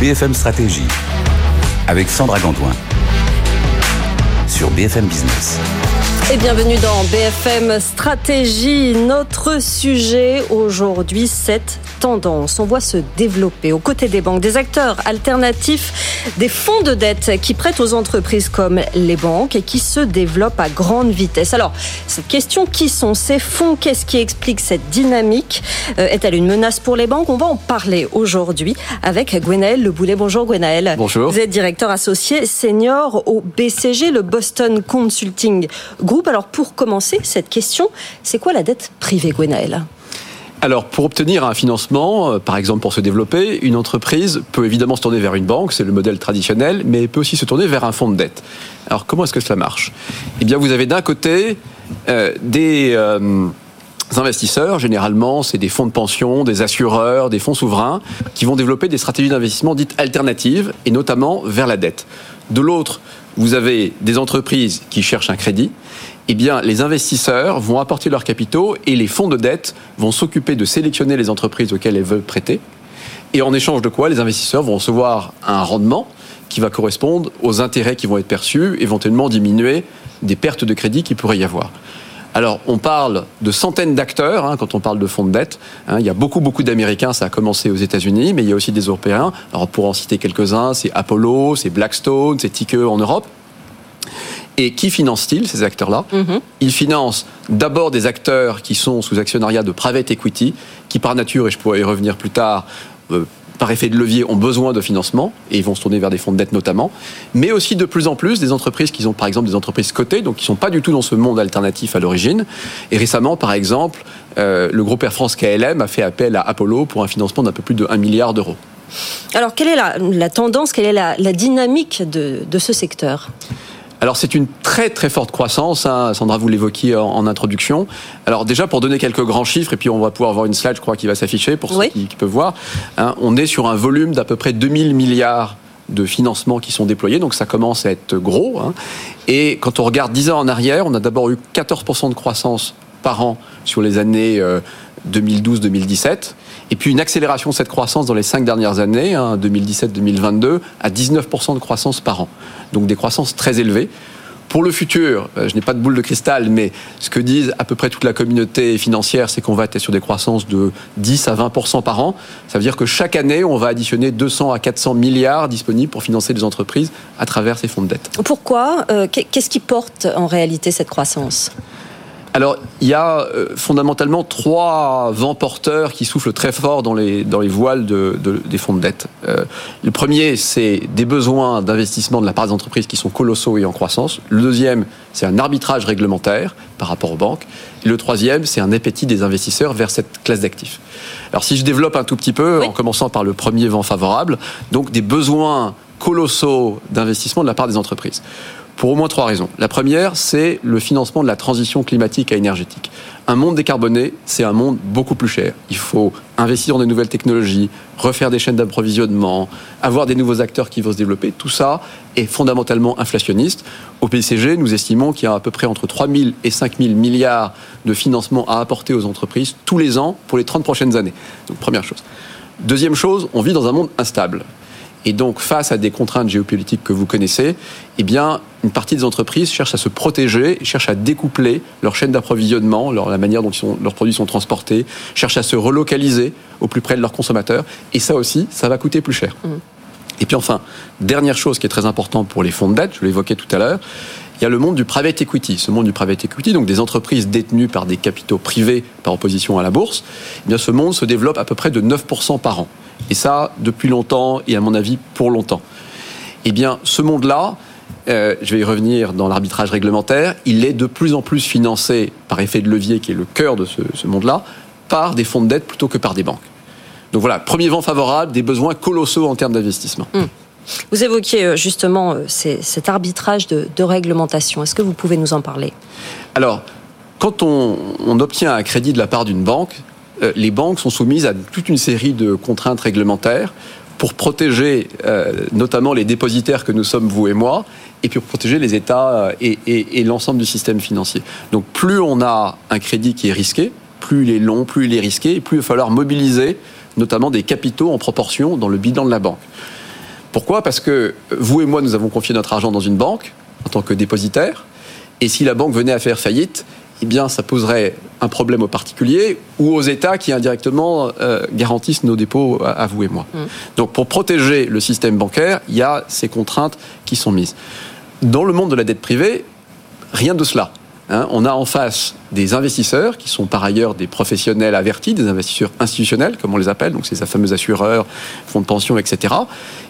BFM Stratégie avec Sandra Gandoin sur BFM Business. Et bienvenue dans BFM Stratégie. Notre sujet aujourd'hui, cette tendance. On voit se développer aux côtés des banques des acteurs alternatifs, des fonds de dette qui prêtent aux entreprises comme les banques et qui se développent à grande vitesse. Alors, cette question, qui sont ces fonds? Qu'est-ce qui explique cette dynamique? Euh, Est-elle une menace pour les banques? On va en parler aujourd'hui avec Gwenaël Le Boulet. Bonjour Gwenaël. Bonjour. Vous êtes directeur associé senior au BCG, le Boston Consulting Group. Alors, pour commencer cette question, c'est quoi la dette privée, Gwenaël alors, pour obtenir un financement, euh, par exemple pour se développer, une entreprise peut évidemment se tourner vers une banque, c'est le modèle traditionnel, mais elle peut aussi se tourner vers un fonds de dette. Alors, comment est-ce que cela marche? Eh bien, vous avez d'un côté euh, des euh, investisseurs, généralement, c'est des fonds de pension, des assureurs, des fonds souverains, qui vont développer des stratégies d'investissement dites alternatives, et notamment vers la dette. De l'autre, vous avez des entreprises qui cherchent un crédit, eh bien, les investisseurs vont apporter leurs capitaux et les fonds de dette vont s'occuper de sélectionner les entreprises auxquelles elles veulent prêter. Et en échange de quoi, les investisseurs vont recevoir un rendement qui va correspondre aux intérêts qui vont être perçus, éventuellement diminuer des pertes de crédit qui pourrait y avoir. Alors, on parle de centaines d'acteurs hein, quand on parle de fonds de dette. Hein. il y a beaucoup, beaucoup d'Américains, ça a commencé aux États-Unis, mais il y a aussi des Européens. Alors, pour en citer quelques-uns, c'est Apollo, c'est Blackstone, c'est Tikehau en Europe. Et qui finance-t-il, ces acteurs-là mhm. Ils financent d'abord des acteurs qui sont sous actionnariat de private equity, qui par nature, et je pourrais y revenir plus tard, euh, par effet de levier, ont besoin de financement, et ils vont se tourner vers des fonds de dette notamment, mais aussi de plus en plus des entreprises qui sont par exemple des entreprises cotées, donc qui ne sont pas du tout dans ce monde alternatif à l'origine. Et récemment, par exemple, euh, le groupe Air France KLM a fait appel à Apollo pour un financement d'un peu plus de 1 milliard d'euros. Alors, quelle est la, tendance, quelle est la, dynamique de, de ce secteur? Alors c'est une très très forte croissance, hein. Sandra vous l'évoquiez en, introduction. Alors déjà pour donner quelques grands chiffres, et puis on va pouvoir voir une slide je crois qui va s'afficher pour ceux qui, peuvent voir, hein, on est sur un volume d'à peu près 2000 milliards de financements qui sont déployés, donc ça commence à être gros. Hein. Et quand on regarde 10 ans en arrière, on a d'abord eu 14% de croissance par an sur les années 2012-2017. Et puis une accélération de cette croissance dans les cinq dernières années, 2017-2022, hein, à 19% de croissance par an. Donc des croissances très élevées. Pour le futur, euh, je n'ai pas de boule de cristal, mais ce que disent à peu près toute la communauté financière, c'est qu'on va être sur des croissances de 10 à 20 par an. Ça veut dire que chaque année, on va additionner 200 à 400 milliards disponibles pour financer des entreprises à travers ces fonds de dette. Pourquoi euh, Qu'est-ce qui porte en réalité cette croissance? Alors, il y a euh, fondamentalement trois vents porteurs qui soufflent très fort dans les, dans les voiles de, des fonds de dette. Euh, le premier, c'est des besoins d'investissement de la part des entreprises qui sont colossaux et en croissance. Le deuxième, c'est un arbitrage réglementaire par rapport aux banques. Et le troisième, c'est un appétit des investisseurs vers cette classe d'actifs. Alors, si je développe un tout petit peu, en commençant par le premier vent favorable, donc des besoins colossaux d'investissement de la part des entreprises pour au moins trois raisons. La première, c'est le financement de la transition climatique et énergétique. Un monde décarboné, c'est un monde beaucoup plus cher. Il faut investir dans des nouvelles technologies, refaire des chaînes d'approvisionnement, avoir des nouveaux acteurs qui vont se développer. Tout ça est fondamentalement inflationniste. Au PCG, nous estimons qu'il y a à peu près entre 3 000 et 5 000 milliards de financement à apporter aux entreprises tous les ans pour les 30 prochaines années. Donc, première chose. Deuxième chose, on vit dans un monde instable. Et donc, face à des contraintes géopolitiques que vous connaissez, eh bien, une partie des entreprises cherchent à se protéger, cherchent à découpler leur chaîne d'approvisionnement, la manière dont leurs produits sont transportés, cherchent à se relocaliser au plus près de leurs consommateurs. Et ça aussi, ça va coûter plus cher. Mmh. Et puis enfin, dernière chose qui est très importante pour les fonds de dette, je l'évoquais tout à l'heure, il y a le monde du private equity. Ce monde du private equity, donc des entreprises détenues par des capitaux privés par opposition à la bourse, eh bien ce monde se développe à peu près de 9% par an. Et ça, depuis longtemps, et à mon avis, pour longtemps. Eh bien, ce monde-là, euh, je vais y revenir dans l'arbitrage réglementaire, il est de plus en plus financé par effet de levier, qui est le cœur de ce, monde-là, par des fonds de dette plutôt que par des banques. Donc voilà, premier vent favorable, des besoins colossaux en termes d'investissement. Hmm. Vous évoquiez euh, justement euh, cet arbitrage de, réglementation. Est-ce que vous pouvez nous en parler? Alors, quand on, obtient un crédit de la part d'une banque, les banques sont soumises à toute une série de contraintes réglementaires pour protéger euh, notamment les dépositaires que nous sommes, vous et moi, et puis pour protéger les États euh, et, l'ensemble du système financier. Donc plus on a un crédit qui est risqué, plus il est long, plus il est risqué, et plus il va falloir mobiliser notamment des capitaux en proportion dans le bilan de la banque. Pourquoi? Parce que vous et moi, nous avons confié notre argent dans une banque en tant que dépositaire, et si la banque venait à faire faillite, eh bien, ça poserait un problème aux particuliers ou aux États qui indirectement euh, garantissent nos dépôts à, vous et moi. Mmh. Donc, pour protéger le système bancaire, il y a ces contraintes qui sont mises. Dans le monde de la dette privée, rien de cela. Hein. on a en face des investisseurs qui sont par ailleurs des professionnels avertis, des investisseurs institutionnels, comme on les appelle, donc c'est ces fameux assureurs, fonds de pension, etc.,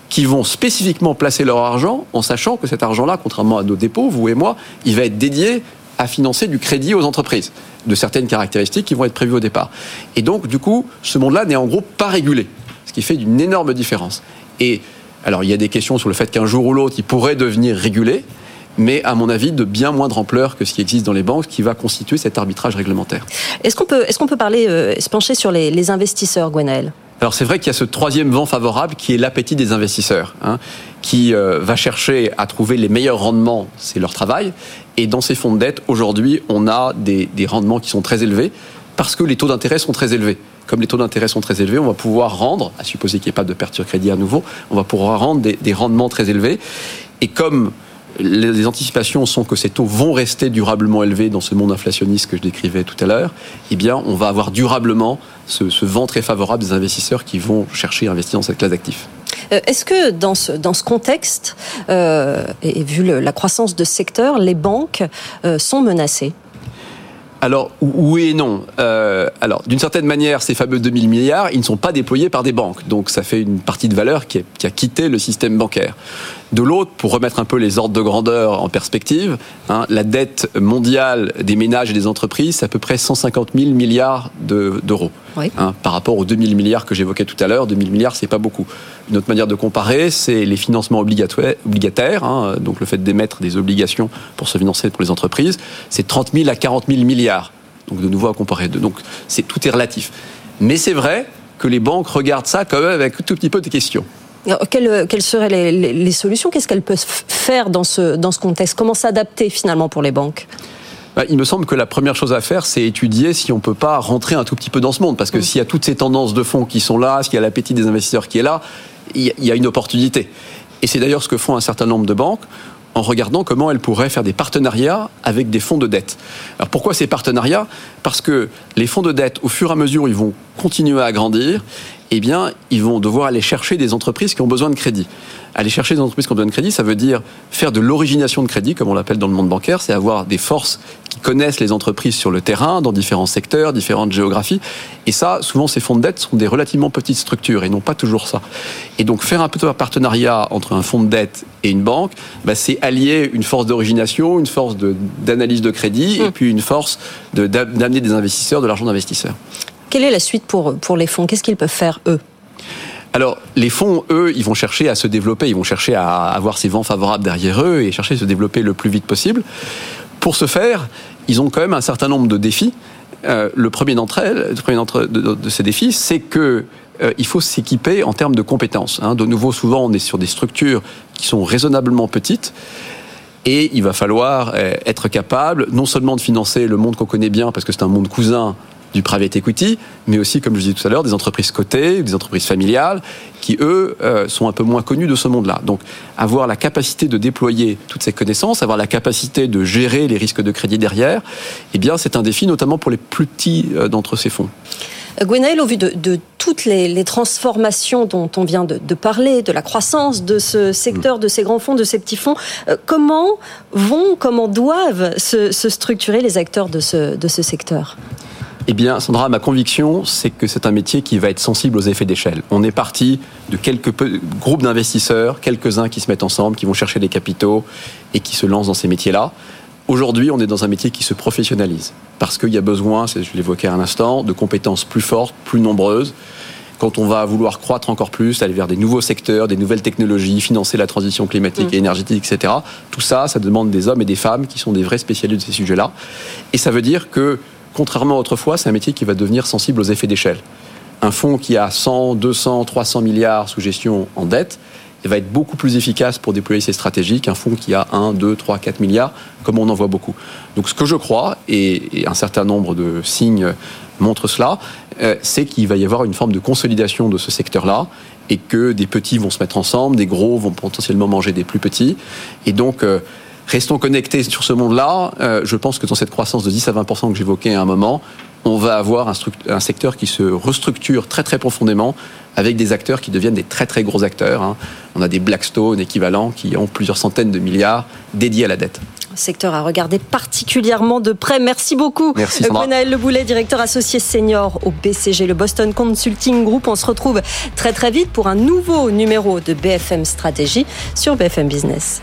qui vont spécifiquement placer leur argent en sachant que cet argent-là, contrairement à nos dépôts, vous et moi, il va être dédié à financer du crédit aux entreprises de certaines caractéristiques qui vont être prévues au départ. Et donc, du coup, ce monde-là n'est en gros pas régulé, ce qui fait une énorme différence. Et alors, il y a des questions sur le fait qu'un jour ou l'autre, il pourrait devenir régulé mais à mon avis de bien moindre ampleur que ce qui existe dans les banques, qui va constituer cet arbitrage réglementaire. Est-ce qu'on peut, est-ce qu'on peut parler, euh, se pencher sur les, les investisseurs, Gwenaël alors c'est vrai qu'il y a ce troisième vent favorable qui est l'appétit des investisseurs, hein, qui euh, va chercher à trouver les meilleurs rendements, c'est leur travail. Et dans ces fonds de dette, aujourd'hui, on a des, rendements qui sont très élevés parce que les taux d'intérêt sont très élevés. Comme les taux d'intérêt sont très élevés, on va pouvoir rendre, à supposer qu'il n'y ait pas de perte sur crédit à nouveau, on va pouvoir rendre des rendements très élevés. Et comme les anticipations sont que ces taux vont rester durablement élevés dans ce monde inflationniste que je décrivais tout à l'heure, eh bien, on va avoir durablement ce, ce, vent très favorable des investisseurs qui vont chercher à investir dans cette classe d'actifs. Euh, est-ce que dans ce, dans ce contexte, euh, et vu le, la croissance de ce secteur, les banques euh, sont menacées? Alors, oui et non. Euh, alors, d'une certaine manière, ces fameux 2000 milliards, ils ne sont pas déployés par des banques. Donc, ça fait une partie de valeur qui, qui a quitté le système bancaire. De l'autre, pour remettre un peu les ordres de grandeur en perspective, hein, la dette mondiale des ménages et des entreprises, c'est à peu près 150 000 milliards d'euros. oui. hein, par rapport aux 2000 milliards que j'évoquais tout à l'heure, 2000 milliards, c'est pas beaucoup. Une autre manière de comparer, c'est les financements obligataires, hein, donc le fait d'émettre des obligations pour se financer pour les entreprises, c'est 30 000 à 40 000 milliards. Donc de nouveau à comparer. Donc c'est tout est relatif. Mais c'est vrai que les banques regardent ça quand même avec tout petit peu de questions. Quelles, quelles, seraient les, les, les solutions? Qu'est-ce qu'elles peuvent faire dans ce, dans ce contexte? Comment s'adapter finalement pour les banques? Bah, il me semble que la première chose à faire, c'est étudier si on ne peut pas rentrer un tout petit peu dans ce monde. Parce que mmh. s'il y a toutes ces tendances de fonds qui sont là, s'il y a l'appétit des investisseurs qui est là, il y a une opportunité. Et c'est d'ailleurs ce que font un certain nombre de banques en regardant comment elles pourraient faire des partenariats avec des fonds de dette. Alors pourquoi ces partenariats? Parce que les fonds de dette, au fur et à mesure, ils vont continuer à grandir eh bien, ils vont devoir aller chercher des entreprises qui ont besoin de crédit. Aller chercher des entreprises qui ont besoin de crédit, ça veut dire faire de l'origination de crédit, comme on l'appelle dans le monde bancaire, c'est avoir des forces qui connaissent les entreprises sur le terrain, dans différents secteurs, différentes géographies. Et ça, souvent, ces fonds de dette sont des relativement petites structures et n'ont pas toujours ça. Et donc, faire un peu de partenariat entre un fonds de dette et une banque, bah, c'est allier une force d'origination, une force d'analyse de, de, crédit, mmh. et puis une force d'amener des investisseurs, de l'argent d'investisseurs. Quelle est la suite pour, pour les fonds? Qu'est-ce qu'ils peuvent faire, eux? Alors, les fonds, eux, ils vont chercher à se développer, ils vont chercher à avoir ces vents favorables derrière eux et chercher à se développer le plus vite possible. Pour ce faire, ils ont quand même un certain nombre de défis. Euh, le premier d'entre elles, le premier d'entre de, ces défis, c'est que euh, il faut s'équiper en termes de compétences. Hein. De nouveau, souvent, on est sur des structures qui sont raisonnablement petites. Et il va falloir euh, être capable non seulement de financer le monde qu'on connaît bien, parce que c'est un monde cousin du private equity, mais aussi, comme je disais tout à l'heure, des entreprises cotées, des entreprises familiales, qui, eux, euh, sont un peu moins connus de ce monde-là. Donc, avoir la capacité de déployer toutes ces connaissances, avoir la capacité de gérer les risques de crédit derrière, eh bien, c'est un défi, notamment pour les plus petits euh, d'entre ces fonds. Gwenaël, au vu de, toutes les, transformations dont on vient de, parler, de la croissance de ce secteur, de ces grands fonds, de ces petits fonds, euh, comment vont, comment doivent se, structurer les acteurs de ce secteur? Eh bien, Sandra, ma conviction, c'est que c'est un métier qui va être sensible aux effets d'échelle. On est parti de quelques groupes d'investisseurs, quelques-uns qui se mettent ensemble, qui vont chercher des capitaux et qui se lancent dans ces métiers-là. Aujourd'hui, on est dans un métier qui se professionnalise parce qu'il y a besoin, je l'évoquais à l'instant, de compétences plus fortes, plus nombreuses. Quand on va vouloir croître encore plus, aller vers des nouveaux secteurs, des nouvelles technologies, financer la transition climatique mmh. et énergétique, etc. Tout ça, ça demande des hommes et des femmes qui sont des vrais spécialistes de ces sujets-là. Et ça veut dire que contrairement à autrefois, c'est un métier qui va devenir sensible aux effets d'échelle. Un fonds qui a 100, 200, 300 milliards sous gestion en dette, et va être beaucoup plus efficace pour déployer ses stratégies qu'un fonds qui a 1, 2, 3, 4 milliards, comme on en voit beaucoup. Donc ce que je crois, et, un certain nombre de signes montrent cela, euh, c'est qu'il va y avoir une forme de consolidation de ce secteur-là et que des petits vont se mettre ensemble, des gros vont potentiellement manger des plus petits. Et donc, euh, restons connectés sur ce monde-là. Euh, je pense que dans cette croissance de 10 à 20 que j'évoquais à un moment, on va avoir un, secteur qui se restructure très très profondément avec des acteurs qui deviennent des très très gros acteurs. Hein. On a des Blackstone équivalents qui ont plusieurs centaines de milliards dédiés à la dette. Secteur à regarder particulièrement de près. Merci beaucoup. Merci Le Boulet, directeur associé senior au BCG, le Boston Consulting Group. On se retrouve très très vite pour un nouveau numéro de BFM Stratégie sur BFM Business.